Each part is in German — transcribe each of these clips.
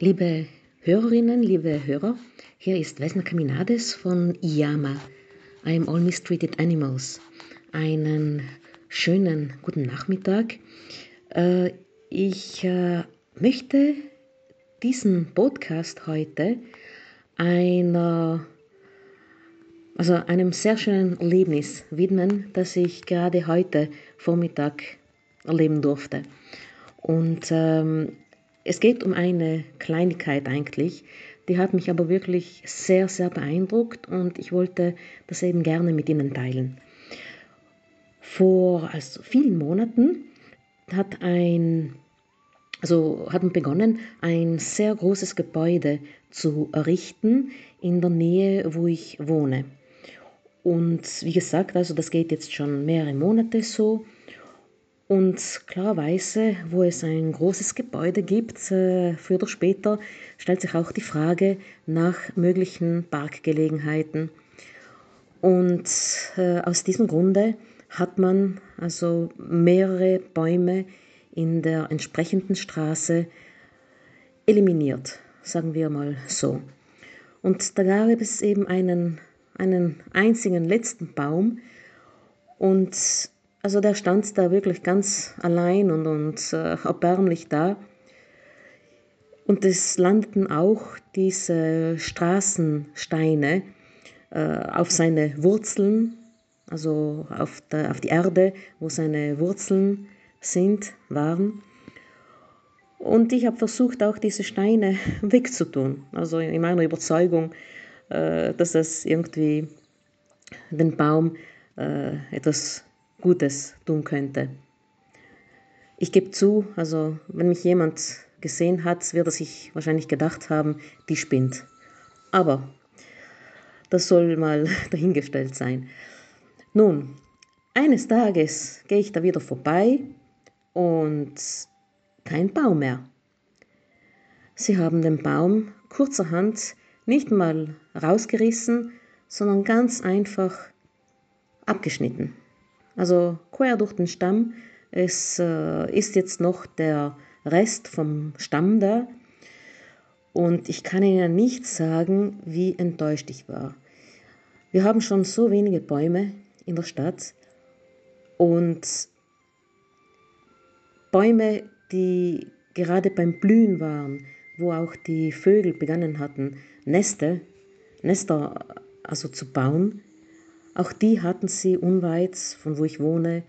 Liebe Hörerinnen, liebe Hörer, hier ist Vesna Caminades von IAMA, I am All Mistreated Animals. Einen schönen guten Nachmittag. Äh, ich äh, möchte diesen Podcast heute einer, also einem sehr schönen Erlebnis widmen, das ich gerade heute Vormittag erleben durfte. Und ähm, es geht um eine Kleinigkeit eigentlich, die hat mich aber wirklich sehr, sehr beeindruckt und ich wollte das eben gerne mit Ihnen teilen. Vor also vielen Monaten hat ein also hatten begonnen, ein sehr großes Gebäude zu errichten in der Nähe, wo ich wohne. Und wie gesagt, also das geht jetzt schon mehrere Monate so. Und klarerweise, wo es ein großes Gebäude gibt, äh, früher oder später stellt sich auch die Frage nach möglichen Parkgelegenheiten. Und äh, aus diesem Grunde hat man also mehrere Bäume in der entsprechenden Straße eliminiert, sagen wir mal so. Und da gab es eben einen, einen einzigen letzten Baum und also der stand da wirklich ganz allein und, und äh, erbärmlich da. Und es landeten auch diese Straßensteine äh, auf seine Wurzeln, also auf, der, auf die Erde, wo seine Wurzeln sind, waren. Und ich habe versucht, auch diese Steine wegzutun. Also in meiner Überzeugung, äh, dass das irgendwie den Baum äh, etwas Gutes tun könnte. Ich gebe zu, also wenn mich jemand gesehen hat, wird er sich wahrscheinlich gedacht haben, die spinnt. Aber das soll mal dahingestellt sein. Nun, eines Tages gehe ich da wieder vorbei und kein Baum mehr. Sie haben den Baum kurzerhand nicht mal rausgerissen, sondern ganz einfach abgeschnitten also quer durch den Stamm. Es äh, ist jetzt noch der Rest vom Stamm da. Und ich kann Ihnen nicht sagen, wie enttäuscht ich war. Wir haben schon so wenige Bäume in der Stadt und Bäume, die gerade beim Blühen waren, wo auch die Vögel begonnen hatten, Neste, Nester also zu bauen, auch die hatten sie unweit von wo ich wohne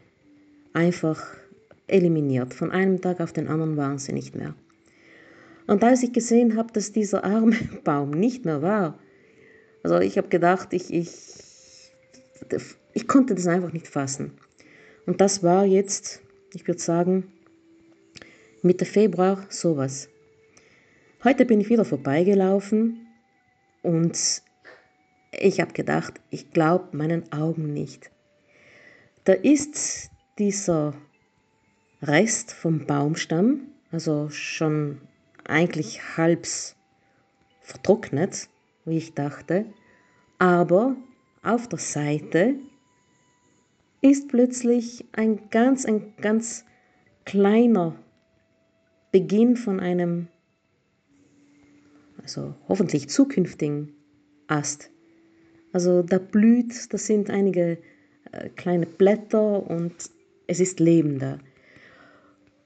einfach eliminiert. Von einem Tag auf den anderen waren sie nicht mehr. Und als ich gesehen habe, dass dieser arme Baum nicht mehr war, also ich habe gedacht, ich, ich, ich konnte das einfach nicht fassen. Und das war jetzt, ich würde sagen, Mitte Februar sowas. Heute bin ich wieder vorbeigelaufen und ich habe gedacht, ich glaube meinen Augen nicht. Da ist dieser Rest vom Baumstamm, also schon eigentlich halb vertrocknet, wie ich dachte, aber auf der Seite ist plötzlich ein ganz, ein ganz kleiner Beginn von einem, also hoffentlich zukünftigen Ast. Also da blüht, das sind einige äh, kleine Blätter und es ist Leben da.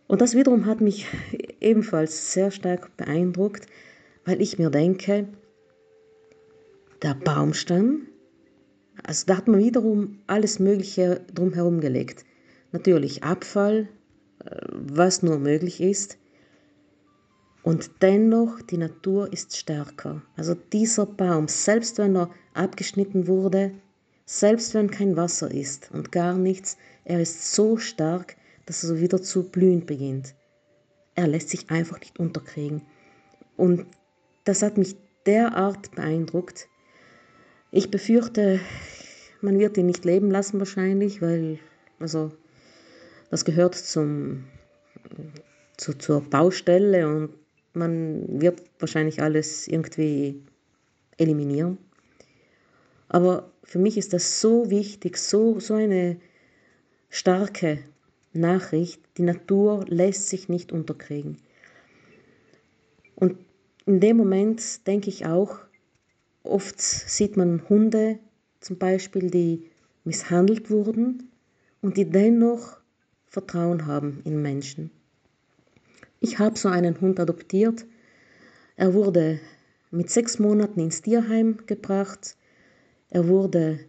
Und das wiederum hat mich ebenfalls sehr stark beeindruckt, weil ich mir denke, der Baumstamm, also da hat man wiederum alles Mögliche drumherum gelegt. Natürlich Abfall, äh, was nur möglich ist, und dennoch, die Natur ist stärker. Also dieser Baum, selbst wenn er abgeschnitten wurde, selbst wenn kein Wasser ist und gar nichts, er ist so stark, dass er wieder zu blühen beginnt. Er lässt sich einfach nicht unterkriegen. Und das hat mich derart beeindruckt. Ich befürchte, man wird ihn nicht leben lassen wahrscheinlich, weil also das gehört zum, zu, zur Baustelle und man wird wahrscheinlich alles irgendwie eliminieren. Aber für mich ist das so wichtig, so, so eine starke Nachricht. Die Natur lässt sich nicht unterkriegen. Und in dem Moment denke ich auch, oft sieht man Hunde zum Beispiel, die misshandelt wurden und die dennoch Vertrauen haben in Menschen. Ich habe so einen Hund adoptiert. Er wurde mit sechs Monaten ins Tierheim gebracht. Er wurde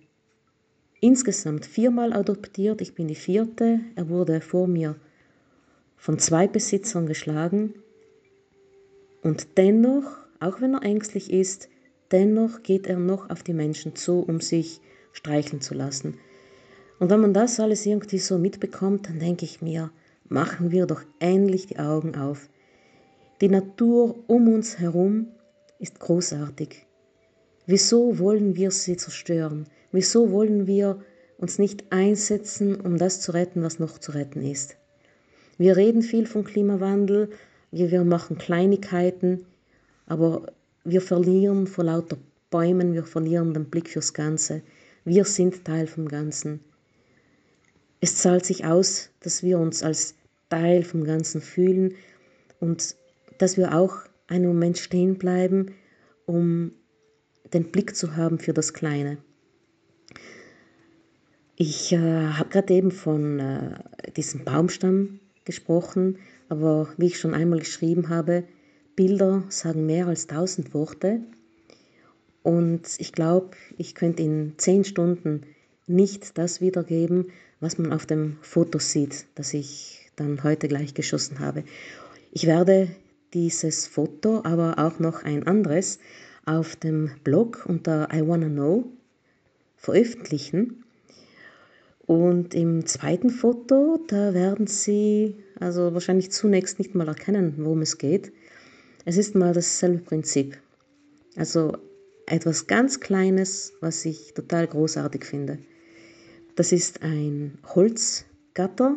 insgesamt viermal adoptiert. Ich bin die vierte. Er wurde vor mir von zwei Besitzern geschlagen. Und dennoch, auch wenn er ängstlich ist, dennoch geht er noch auf die Menschen zu, um sich streicheln zu lassen. Und wenn man das alles irgendwie so mitbekommt, dann denke ich mir, machen wir doch endlich die Augen auf. Die Natur um uns herum ist großartig. Wieso wollen wir sie zerstören? Wieso wollen wir uns nicht einsetzen, um das zu retten, was noch zu retten ist? Wir reden viel vom Klimawandel, wir machen Kleinigkeiten, aber wir verlieren vor lauter Bäumen, wir verlieren den Blick fürs Ganze. Wir sind Teil vom Ganzen. Es zahlt sich aus, dass wir uns als Teil vom Ganzen fühlen und dass wir auch einen Moment stehen bleiben, um den Blick zu haben für das Kleine. Ich äh, habe gerade eben von äh, diesem Baumstamm gesprochen aber wie ich schon einmal geschrieben habe, Bilder sagen mehr als tausend Worte. Und ich glaube, ich könnte in zehn Stunden nicht das wiedergeben, was man auf dem Foto sieht, das ich dann heute gleich geschossen habe. Ich werde dieses Foto, aber auch noch ein anderes auf dem Blog unter I Wanna Know veröffentlichen. Und im zweiten Foto, da werden Sie also wahrscheinlich zunächst nicht mal erkennen, worum es geht. Es ist mal dasselbe Prinzip. Also etwas ganz Kleines, was ich total großartig finde. Das ist ein Holzgatter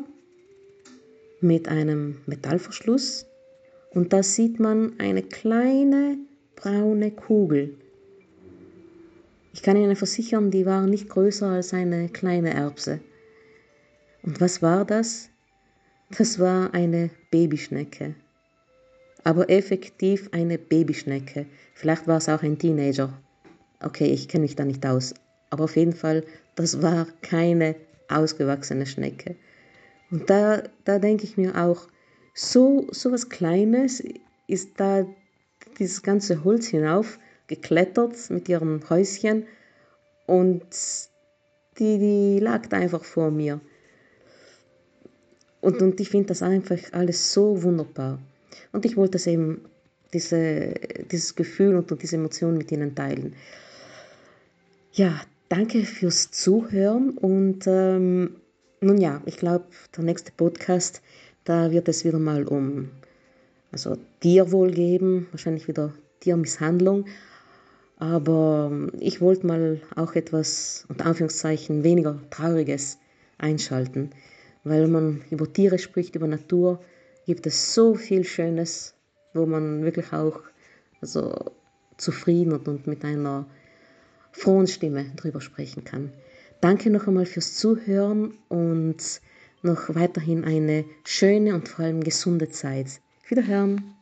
mit einem Metallverschluss und da sieht man eine kleine braune Kugel. Ich kann Ihnen versichern, die war nicht größer als eine kleine Erbse. Und was war das? Das war eine Babyschnecke. Aber effektiv eine Babyschnecke. Vielleicht war es auch ein Teenager. Okay, ich kenne mich da nicht aus. Aber auf jeden Fall, das war keine ausgewachsene Schnecke. Und da, da denke ich mir auch, so, so was Kleines ist da dieses ganze Holz hinauf geklettert mit ihrem Häuschen und die, die lag da einfach vor mir. Und, und ich finde das einfach alles so wunderbar. Und ich wollte das eben, diese, dieses Gefühl und diese Emotion mit Ihnen teilen. Ja, danke fürs Zuhören und ähm, nun ja, ich glaube, der nächste Podcast, da wird es wieder mal um also Tierwohl geben, wahrscheinlich wieder Tiermisshandlung. Aber ich wollte mal auch etwas, unter Anführungszeichen, weniger Trauriges einschalten weil man über Tiere spricht, über Natur, gibt es so viel Schönes, wo man wirklich auch also, zufrieden und, und mit einer frohen Stimme drüber sprechen kann. Danke noch einmal fürs Zuhören und noch weiterhin eine schöne und vor allem gesunde Zeit. Wiederhören!